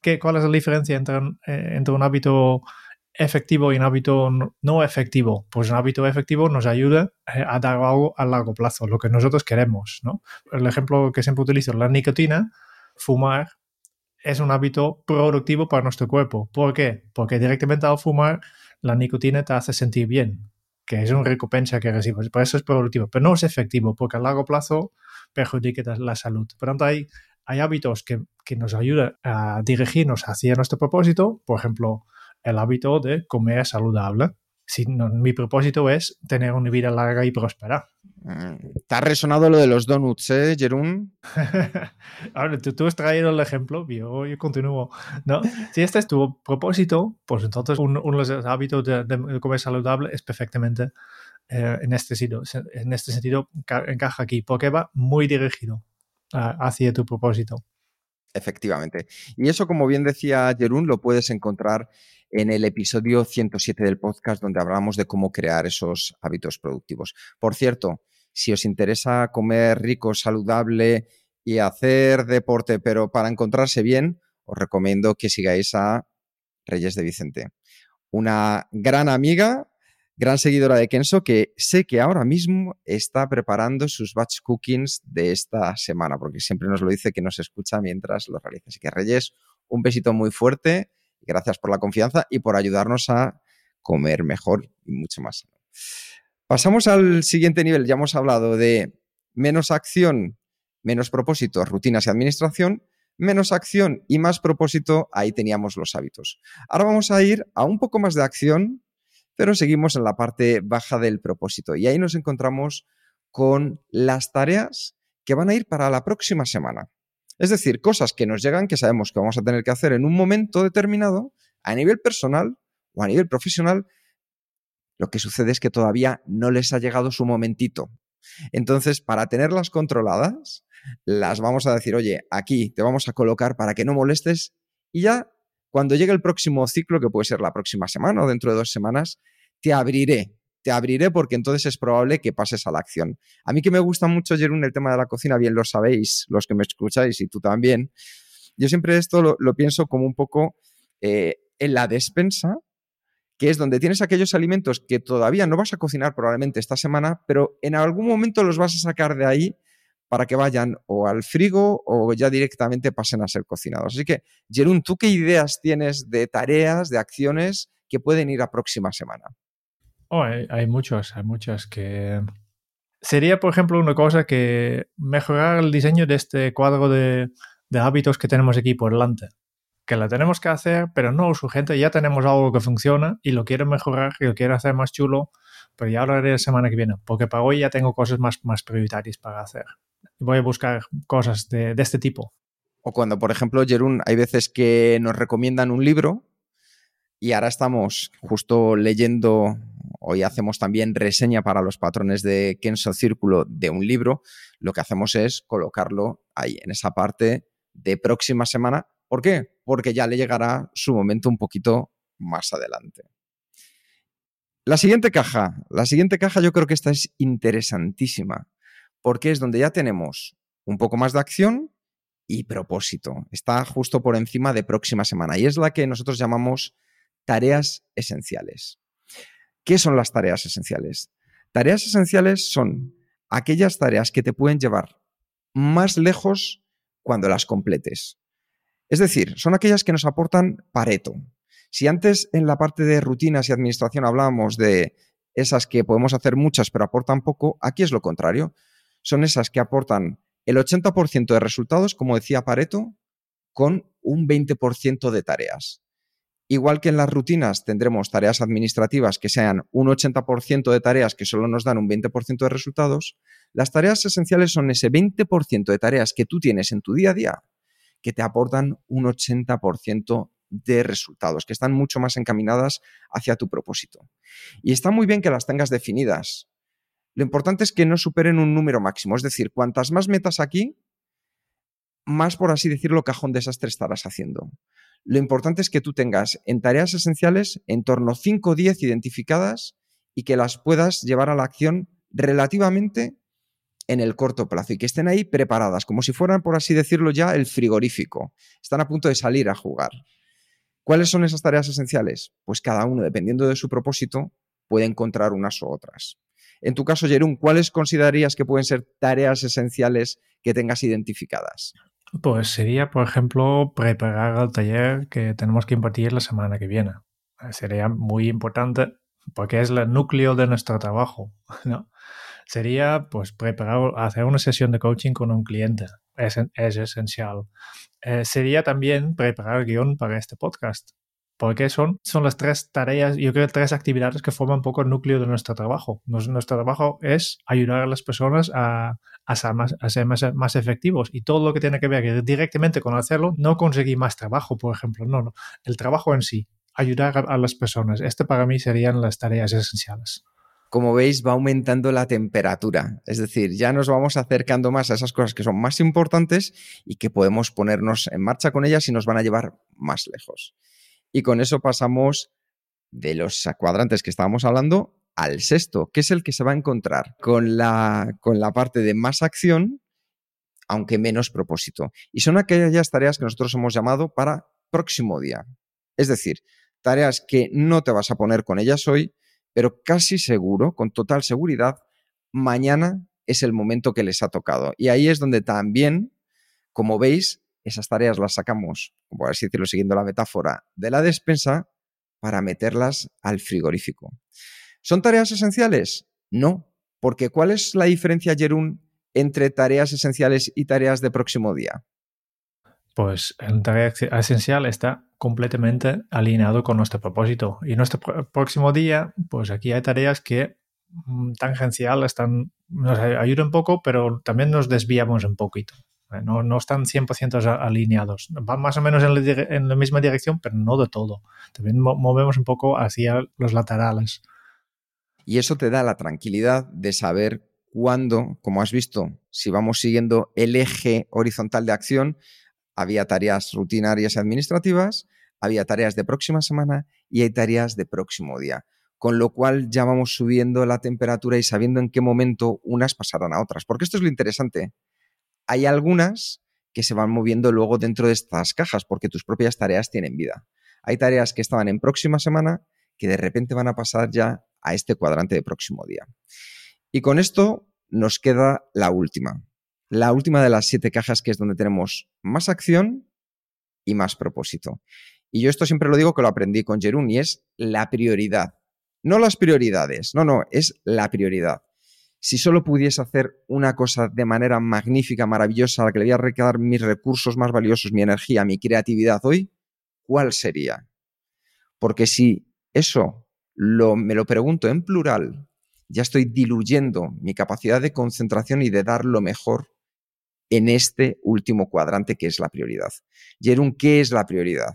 ¿Qué, ¿Cuál es la diferencia entre, eh, entre un hábito efectivo y un hábito no efectivo? Pues un hábito efectivo nos ayuda eh, a dar algo a largo plazo, lo que nosotros queremos. ¿no? El ejemplo que siempre utilizo, la nicotina, fumar, es un hábito productivo para nuestro cuerpo. ¿Por qué? Porque directamente al fumar, la nicotina te hace sentir bien, que es una recompensa que recibes. Por eso es productivo, pero no es efectivo, porque a largo plazo perjudica la salud. Por tanto, hay, hay hábitos que, que nos ayudan a dirigirnos hacia nuestro propósito. Por ejemplo, el hábito de comer saludable. Si mi propósito es tener una vida larga y próspera. Mm, te ha resonado lo de los donuts, ¿eh, Jerún? Ahora, tú, has traído el ejemplo, yo, yo continúo. ¿no? Si este es tu propósito, pues entonces uno, de los hábitos de, comer saludable es perfectamente eh, en, este sentido, en este sentido encaja aquí, porque va muy dirigido hacia tu propósito. Efectivamente. Y eso, como bien decía Jerún, lo puedes encontrar en el episodio 107 del podcast donde hablamos de cómo crear esos hábitos productivos. Por cierto, si os interesa comer rico, saludable y hacer deporte, pero para encontrarse bien, os recomiendo que sigáis a Reyes de Vicente, una gran amiga, gran seguidora de Kenso, que sé que ahora mismo está preparando sus batch cookings de esta semana, porque siempre nos lo dice que nos escucha mientras lo realiza. Así que Reyes, un besito muy fuerte Gracias por la confianza y por ayudarnos a comer mejor y mucho más. Pasamos al siguiente nivel. Ya hemos hablado de menos acción, menos propósito, rutinas y administración. Menos acción y más propósito, ahí teníamos los hábitos. Ahora vamos a ir a un poco más de acción, pero seguimos en la parte baja del propósito. Y ahí nos encontramos con las tareas que van a ir para la próxima semana. Es decir, cosas que nos llegan que sabemos que vamos a tener que hacer en un momento determinado, a nivel personal o a nivel profesional, lo que sucede es que todavía no les ha llegado su momentito. Entonces, para tenerlas controladas, las vamos a decir, oye, aquí te vamos a colocar para que no molestes y ya cuando llegue el próximo ciclo, que puede ser la próxima semana o dentro de dos semanas, te abriré te abriré porque entonces es probable que pases a la acción. A mí que me gusta mucho, Jerún, el tema de la cocina, bien lo sabéis, los que me escucháis y tú también. Yo siempre esto lo, pienso como un poco eh, en la despensa, que es donde tienes aquellos alimentos que todavía no vas a cocinar probablemente esta semana, pero en algún momento los vas a sacar de ahí para que vayan o al frigo o ya directamente pasen a ser cocinados. Así que, Jerún, ¿tú qué ideas tienes de tareas, de acciones que pueden ir a próxima semana? Oh, hay, hay muchos, hay muchas que... Sería, por ejemplo, una cosa que mejorar el diseño de este cuadro de, hábitos que tenemos aquí por delante. Que la tenemos que hacer, pero no es urgente, ya tenemos algo que funciona y lo quiero mejorar y lo quiero hacer más chulo, pero ya haré la semana que viene, porque para hoy ya tengo cosas más, más prioritarias para hacer. Voy a buscar cosas de, de este tipo. O cuando, por ejemplo, Jerún, hay veces que nos recomiendan un libro y ahora estamos justo leyendo Hoy hacemos también reseña para los patrones de Kenso Círculo de un libro. Lo que hacemos es colocarlo ahí, en esa parte de próxima semana. ¿Por qué? Porque ya le llegará su momento un poquito más adelante. La siguiente caja, la siguiente caja yo creo que esta es interesantísima, porque es donde ya tenemos un poco más de acción y propósito. Está justo por encima de próxima semana y es la que nosotros llamamos tareas esenciales. ¿Qué son las tareas esenciales? Tareas esenciales son aquellas tareas que te pueden llevar más lejos cuando las completes. Es decir, son aquellas que nos aportan Pareto. Si antes en la parte de rutinas y administración hablábamos de esas que podemos hacer muchas pero aportan poco, aquí es lo contrario. Son esas que aportan el 80% de resultados, como decía Pareto, con un 20% de tareas. Igual que en las rutinas tendremos tareas administrativas que sean un 80% de tareas que solo nos dan un 20% de resultados, las tareas esenciales son ese 20% de tareas que tú tienes en tu día a día que te aportan un 80% de resultados, que están mucho más encaminadas hacia tu propósito. Y está muy bien que las tengas definidas. Lo importante es que no superen un número máximo, es decir, cuantas más metas aquí, más, por así decirlo, cajón desastre estarás haciendo. Lo importante es que tú tengas en tareas esenciales en torno a 5 o 10 identificadas y que las puedas llevar a la acción relativamente en el corto plazo y que estén ahí preparadas, como si fueran, por así decirlo, ya el frigorífico. Están a punto de salir a jugar. ¿Cuáles son esas tareas esenciales? Pues cada uno, dependiendo de su propósito, puede encontrar unas u otras. En tu caso, Jerún, ¿cuáles considerarías que pueden ser tareas esenciales que tengas identificadas? Pues sería, por ejemplo, preparar el taller que tenemos que impartir la semana que viene. Sería muy importante porque es el núcleo de nuestro trabajo, ¿no? sería pues preparar, hacer una sesión de coaching con un cliente. Es, es esencial. Eh, sería también preparar guion para este podcast. Porque son, son las tres tareas, yo creo, tres actividades que forman un poco el núcleo de nuestro trabajo. nuestro trabajo es ayudar a las personas a, a ser, más, a ser más, más, efectivos y todo lo que tiene que ver directamente con hacerlo, no conseguir más trabajo, por ejemplo, no, no. El trabajo en sí, ayudar a las personas. Este para mí serían las tareas esenciales como veis, va aumentando la temperatura. Es decir, ya nos vamos acercando más a esas cosas que son más importantes y que podemos ponernos en marcha con ellas y nos van a llevar más lejos. Y con eso pasamos de los cuadrantes que estábamos hablando al sexto, que es el que se va a encontrar con la, con la parte de más acción, aunque menos propósito. Y son aquellas tareas que nosotros hemos llamado para próximo día. Es decir, tareas que no te vas a poner con ellas hoy, pero casi seguro, con total seguridad, mañana es el momento que les ha tocado. Y ahí es donde también, como veis, esas tareas las sacamos, por así decirlo, siguiendo la metáfora, de la despensa para meterlas al frigorífico. ¿Son tareas esenciales? No, porque ¿cuál es la diferencia, Jerún, entre tareas esenciales y tareas de próximo día? Pues en tarea esencial está completamente alineado con nuestro propósito. Y nuestro próximo día, pues aquí hay tareas que mm, tangencial están, nos ayudan un poco, pero también nos desviamos un poquito. No, no están 100% alineados. Van más o menos en la, en la, misma dirección, pero no de todo. También movemos un poco hacia los laterales. Y eso te da la tranquilidad de saber cuándo, como has visto, si vamos siguiendo el eje horizontal de acción, había tareas rutinarias y administrativas, había tareas de próxima semana y hay tareas de próximo día. Con lo cual ya vamos subiendo la temperatura y sabiendo en qué momento unas pasarán a otras. Porque esto es lo interesante. Hay algunas que se van moviendo luego dentro de estas cajas porque tus propias tareas tienen vida. Hay tareas que estaban en próxima semana que de repente van a pasar ya a este cuadrante de próximo día. Y con esto nos queda la última, la última de las siete cajas que es donde tenemos más acción y más propósito. Y yo esto siempre lo digo que lo aprendí con Jerún y es la prioridad. No las prioridades, no, no, es la prioridad. Si solo pudiese hacer una cosa de manera magnífica, maravillosa, a la que le voy a recabar mis recursos más valiosos, mi energía, mi creatividad hoy, ¿cuál sería? Porque si eso lo, me lo pregunto en plural, ya estoy diluyendo mi capacidad de concentración y de dar lo mejor en este último cuadrante que es la prioridad. Jerún, ¿qué es la prioridad?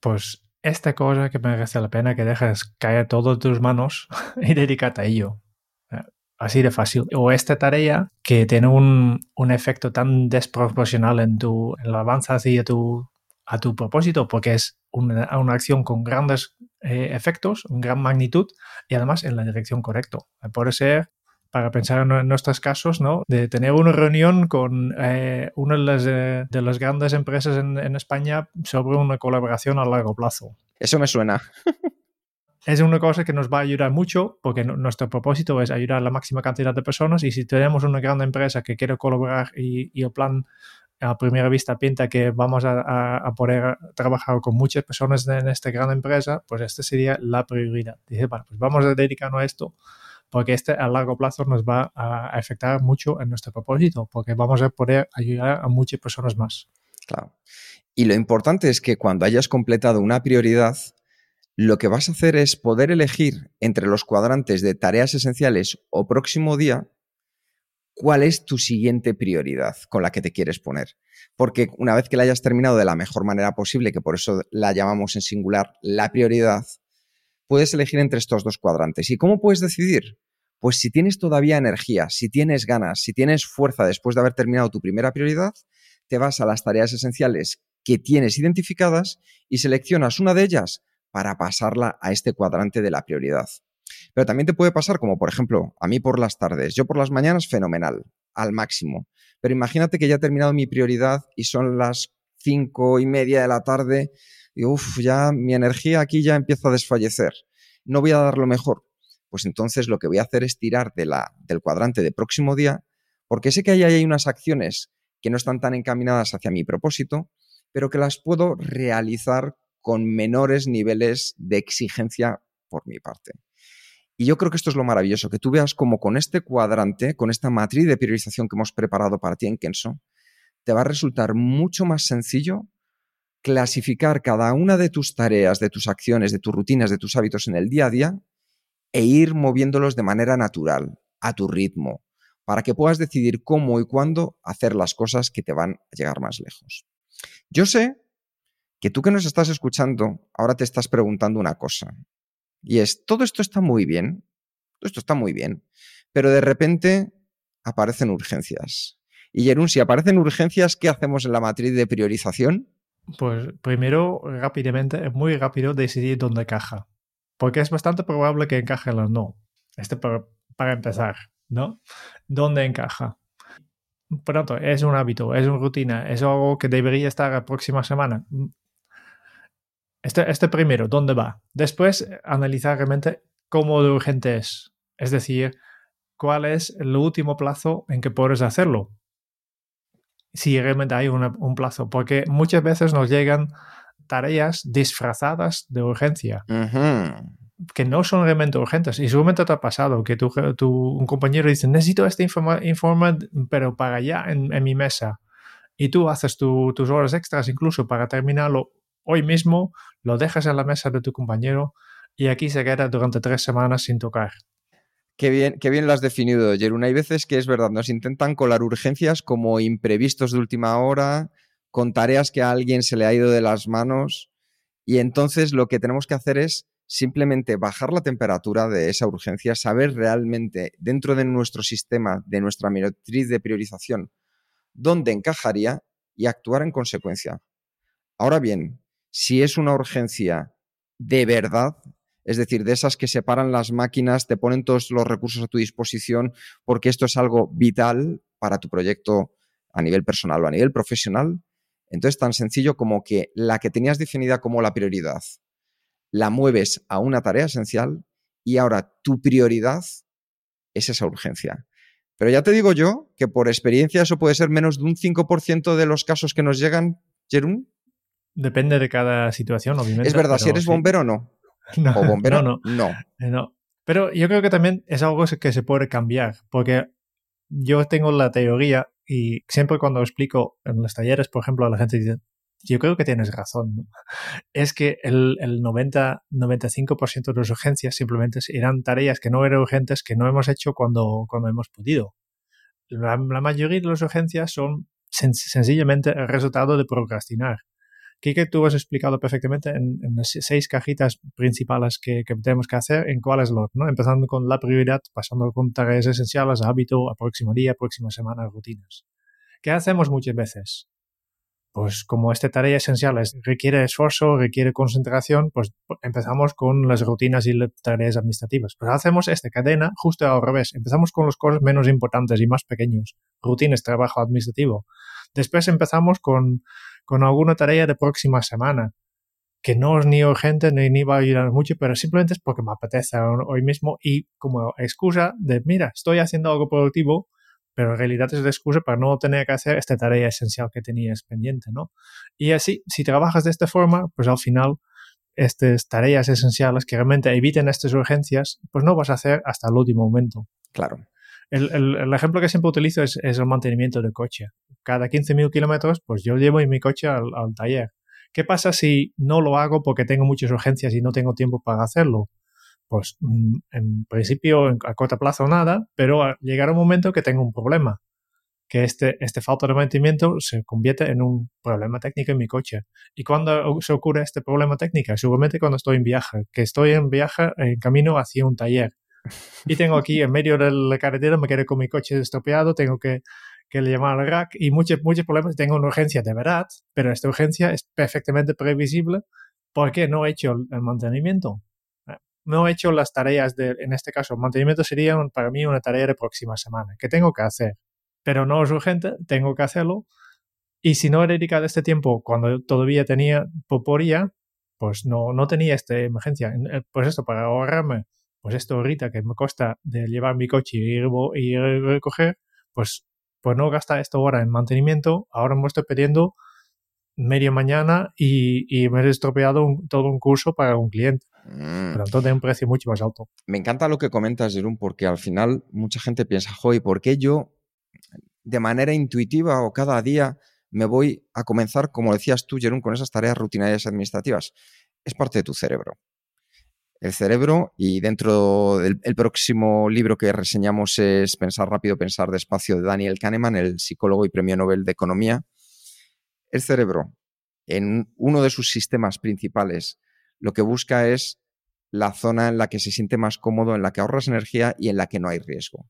Pues esta cosa que merece la pena que dejes caer todo en tus manos y dedícate a ello. Eh, así de fácil. O esta tarea que tiene un, efecto tan desproporcional en tu en el avance hacia tu, a tu propósito, porque es una, acción con grandes eh, efectos, una gran magnitud y además en la dirección correcta. Puede ser para pensar en nuestros casos, ¿no? De tener una reunión con eh, una de las, eh, de las, grandes empresas en, en, España sobre una colaboración a largo plazo. Eso me suena. es una cosa que nos va a ayudar mucho porque nuestro propósito es ayudar a la máxima cantidad de personas y si tenemos una gran empresa que quiere colaborar y, y el plan a primera vista pinta que vamos a, a, poder trabajar con muchas personas en esta gran empresa, pues esta sería la prioridad. Dice, bueno, pues vamos a dedicarnos a esto porque este a largo plazo nos va a afectar mucho en nuestro propósito, porque vamos a poder ayudar a muchas personas más. Claro. Y lo importante es que cuando hayas completado una prioridad, lo que vas a hacer es poder elegir entre los cuadrantes de tareas esenciales o próximo día cuál es tu siguiente prioridad con la que te quieres poner. Porque una vez que la hayas terminado de la mejor manera posible, que por eso la llamamos en singular la prioridad, puedes elegir entre estos dos cuadrantes. ¿Y cómo puedes decidir? Pues si tienes todavía energía, si tienes ganas, si tienes fuerza después de haber terminado tu primera prioridad, te vas a las tareas esenciales que tienes identificadas y seleccionas una de ellas para pasarla a este cuadrante de la prioridad. Pero también te puede pasar como, por ejemplo, a mí por las tardes. Yo por las mañanas, fenomenal, al máximo. Pero imagínate que ya he terminado mi prioridad y son las cinco y media de la tarde y uff, ya mi energía aquí ya empieza a desfallecer. No voy a dar lo mejor. Pues entonces lo que voy a hacer es tirar del cuadrante de próximo día, porque sé que ahí hay unas acciones que no están tan encaminadas hacia mi propósito, pero que las puedo realizar con menores niveles de exigencia por mi parte. Y yo creo que esto es lo maravilloso, que tú veas como con este cuadrante, con esta matriz de priorización que hemos preparado para ti en Kenso, te va a resultar mucho más sencillo clasificar cada una de tus tareas, de tus acciones, de tus rutinas, de tus hábitos en el día a día e ir moviéndolos de manera natural, a tu ritmo, para que puedas decidir cómo y cuándo hacer las cosas que te van a llegar más lejos. Yo sé que tú que nos estás escuchando, ahora te estás preguntando una cosa. Y es, todo esto está muy bien, todo esto está muy bien, pero de repente aparecen urgencias. Y Jerún, si aparecen urgencias, ¿qué hacemos en la matriz de priorización? Pues primero, rápidamente, muy rápido, decidir dónde encaja. Porque es bastante probable que encaje o no. Este para, empezar, ¿no? ¿Dónde encaja? Pronto, es un hábito, es una rutina, es algo que debería estar la próxima semana. Este, este primero, ¿dónde va? Después, analizar realmente cómo de urgente es. Es decir, cuál es el último plazo en que puedes hacerlo. Si realmente hay un plazo, porque muchas veces nos llegan tareas disfrazadas de urgencia, que no son realmente urgentes. Y seguramente te ha pasado que tu, un compañero dice, necesito este informe, pero para allá en, en, mi mesa. Y tú haces tus horas extras incluso para terminarlo hoy mismo, lo dejas en la mesa de tu compañero y aquí se queda durante tres semanas sin tocar. Qué bien, qué bien lo has definido, Jerún. Hay veces que es verdad, nos intentan colar urgencias como imprevistos de última hora, con tareas que a alguien se le ha ido de las manos, y entonces lo que tenemos que hacer es simplemente bajar la temperatura de esa urgencia, saber realmente dentro de nuestro sistema, de nuestra matriz de priorización, dónde encajaría y actuar en consecuencia. Ahora bien, si es una urgencia de verdad, es decir, de esas que separan las máquinas, te ponen todos los recursos a tu disposición, porque esto es algo vital para tu proyecto a nivel personal o a nivel profesional. Entonces, tan sencillo como que la que tenías definida como la prioridad, la mueves a una tarea esencial y ahora tu prioridad es esa urgencia. Pero ya te digo yo que por experiencia eso puede ser menos de un 5% de los casos que nos llegan, Jerún. Depende de cada situación, obviamente. Es verdad, si eres bombero, no. no. O bombero, no, no. no. Pero yo creo que también es algo que se puede cambiar, porque yo tengo la teoría y siempre cuando explico en los talleres, por ejemplo, a la gente dice, yo creo que tienes razón, es que el, el 90-95% de las urgencias simplemente eran tareas que no eran urgentes, que no hemos hecho cuando, cuando hemos podido. La, la mayoría de las urgencias son sen sencillamente el resultado de procrastinar. Kike, tú has explicado perfectamente en, en las seis cajitas principales que, que, tenemos que hacer en cuál es lo, ¿no? Empezando con la prioridad, pasando con tareas esenciales, hábito, a próximo día, próxima semana, rutinas. ¿Qué hacemos muchas veces? pues como esta tarea esencial es, requiere esfuerzo, requiere concentración, pues empezamos con las rutinas y las tareas administrativas. Pues hacemos esta cadena justo al revés. Empezamos con los cosas menos importantes y más pequeños. Rutinas, trabajo administrativo. Después empezamos con, con alguna tarea de próxima semana que no es ni urgente ni, ni va a ayudar mucho, pero simplemente es porque me apetece hoy mismo y como excusa de, mira, estoy haciendo algo productivo, pero en realidad es de excusa para no tener que hacer esta tarea esencial que tenías pendiente, ¿no? Y así, si trabajas de esta forma, pues al final estas tareas esenciales que realmente eviten estas urgencias, pues no vas a hacer hasta el último momento. Claro. El, ejemplo que siempre utilizo es, el mantenimiento del coche. Cada 15.000 kilómetros, pues yo llevo mi coche al, al taller. ¿Qué pasa si no lo hago porque tengo muchas urgencias y no tengo tiempo para hacerlo? Pues mm, en principio a corto plazo nada, pero llegará un momento que tengo un problema, que este, este falta de mantenimiento se convierte en un problema técnico en mi coche. ¿Y cuando se ocurre este problema técnico? Seguramente cuando estoy en viaje, que estoy en viaje en camino hacia un taller. Y tengo aquí en medio de la carretera, me quedé con mi coche estropeado, tengo que que le llaman al rack y muchos, muchos problemas. Tengo una urgencia de verdad, pero esta urgencia es perfectamente previsible porque no he hecho el mantenimiento. No he hecho las tareas de, en este caso, el mantenimiento sería para mí una tarea de próxima semana que tengo que hacer, pero no es urgente, tengo que hacerlo. Y si no he dedicado este tiempo cuando todavía tenía poporía, pues no, no tenía esta emergencia. Pues esto, para ahorrarme, pues esto ahorita que me cuesta de llevar mi coche y ir, y recoger, pues pues no gasta esto ahora en mantenimiento, ahora me estoy pidiendo media mañana y, y me he estropeado todo un curso para un cliente. Mm. Pero entonces un precio mucho más alto. Me encanta lo que comentas, Jerón, porque al final mucha gente piensa, joder, ¿por qué yo de manera intuitiva o cada día me voy a comenzar, como decías tú, Jerón, con esas tareas rutinarias administrativas? Es parte de tu cerebro el cerebro y dentro del próximo libro que reseñamos es Pensar rápido, pensar despacio de Daniel Kahneman, el psicólogo y premio Nobel de Economía. El cerebro, en uno de sus sistemas principales, lo que busca es la zona en la que se siente más cómodo, en la que ahorras energía y en la que no hay riesgo.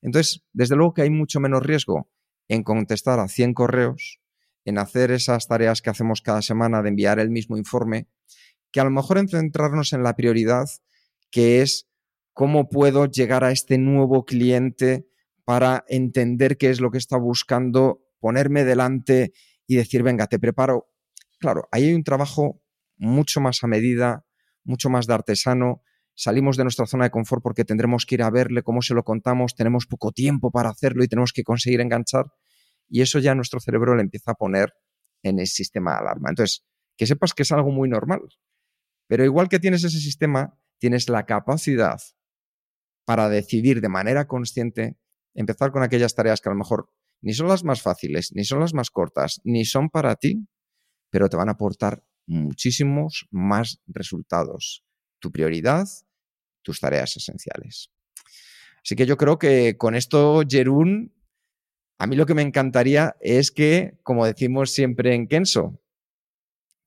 Entonces, desde luego que hay mucho menos riesgo en contestar a 100 correos, en hacer esas tareas que hacemos cada semana de enviar el mismo informe, que a lo mejor en centrarnos en la prioridad, que es cómo puedo llegar a este nuevo cliente para entender qué es lo que está buscando, ponerme delante y decir, venga, te preparo. Claro, ahí hay un trabajo mucho más a medida, mucho más de artesano. Salimos de nuestra zona de confort porque tendremos que ir a verle cómo se lo contamos, tenemos poco tiempo para hacerlo y tenemos que conseguir enganchar. Y eso ya nuestro cerebro le empieza a poner en el sistema de alarma. Entonces, que sepas que es algo muy normal. Pero igual que tienes ese sistema, tienes la capacidad para decidir de manera consciente empezar con aquellas tareas que a lo mejor ni son las más fáciles, ni son las más cortas, ni son para ti, pero te van a aportar muchísimos más resultados. Tu prioridad, tus tareas esenciales. Así que yo creo que con esto, Jerún, a mí lo que me encantaría es que, como decimos siempre en Kenso,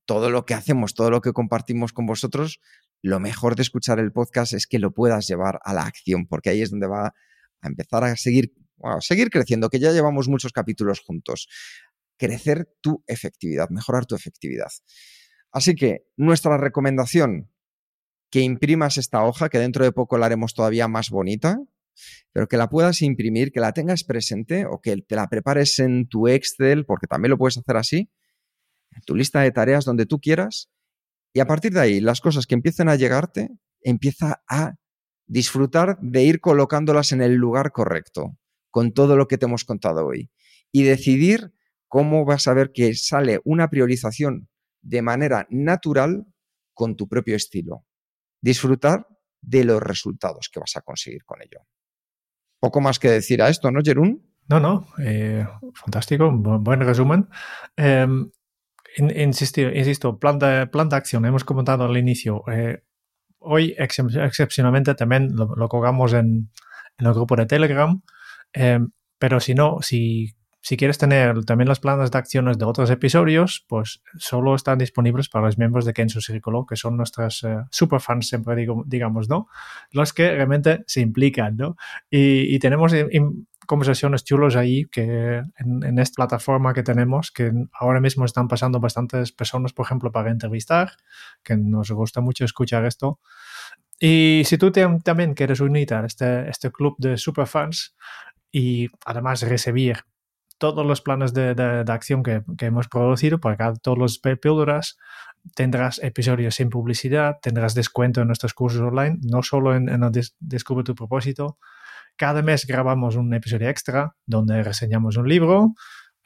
todo lo que hacemos, todo lo que compartimos con vosotros, lo mejor de escuchar el podcast es que lo puedas llevar a la acción, porque ahí es donde va a empezar a seguir, seguir creciendo, que ya llevamos muchos capítulos juntos. Crecer tu efectividad, mejorar tu efectividad. Así que nuestra recomendación, que imprimas esta hoja, que dentro de poco la haremos todavía más bonita, pero que la puedas imprimir, que la tengas presente o que te la prepares en tu Excel, porque también lo puedes hacer así, tu lista de tareas donde tú quieras y a partir de ahí las cosas que empiecen a llegarte, empieza a disfrutar de ir colocándolas en el lugar correcto con todo lo que te hemos contado hoy y decidir cómo vas a ver que sale una priorización de manera natural con tu propio estilo. Disfrutar de los resultados que vas a conseguir con ello. Poco más que decir a esto, ¿no, Jerún? No, no, eh, fantástico, buen resumen. Em, insisto, insisto plan, de, plan de acción, hemos comentado al inicio. Eh, hoy, excepcionalmente, también lo, lo colgamos en, en, el grupo de Telegram. Eh, pero si no, si, si quieres tener también los planes de acciones de otros episodios, pues solo están disponibles para los miembros de Kenzo Círculo, que son nuestras uh, superfans, siempre digo, digamos, ¿no? Los que realmente se implican, ¿no? Y, y tenemos conversaciones chulos ahí que en, esta plataforma que tenemos, que ahora mismo están pasando bastantes personas, por ejemplo, para entrevistar, que nos gusta mucho escuchar esto. Y si tú también quieres unirte a este, este club de superfans y además recibir todos los planes de, de, acción que, que, hemos producido para cada, todos los píldoras, tendrás episodios sin publicidad, tendrás descuento en nuestros cursos online, no solo en, en Descubre tu propósito. Cada mes grabamos un episodio extra donde reseñamos un libro,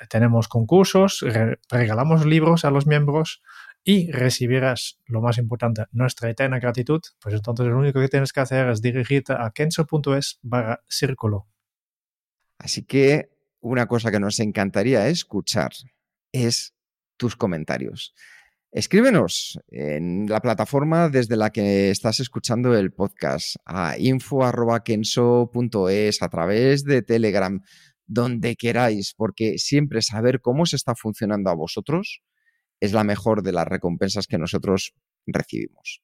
tenemos concursos, regalamos libros a los miembros y recibirás, lo más importante, nuestra eterna gratitud. Pues entonces lo único que tienes que hacer es dirigirte a kenso.es barra círculo. Así que una cosa que nos encantaría escuchar es tus comentarios. Escríbenos en la plataforma desde la que estás escuchando el podcast, a info.kenso.es, a través de Telegram, donde queráis, porque siempre saber cómo se está funcionando a vosotros es la mejor de las recompensas que nosotros recibimos.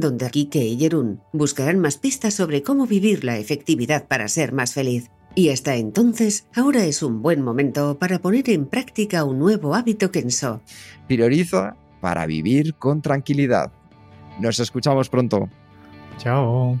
donde Kike y Jerún buscarán más pistas sobre cómo vivir la efectividad para ser más feliz. Y hasta entonces, ahora es un buen momento para poner en práctica un nuevo hábito Kenso. Prioriza para vivir con tranquilidad. Nos escuchamos pronto. Chao.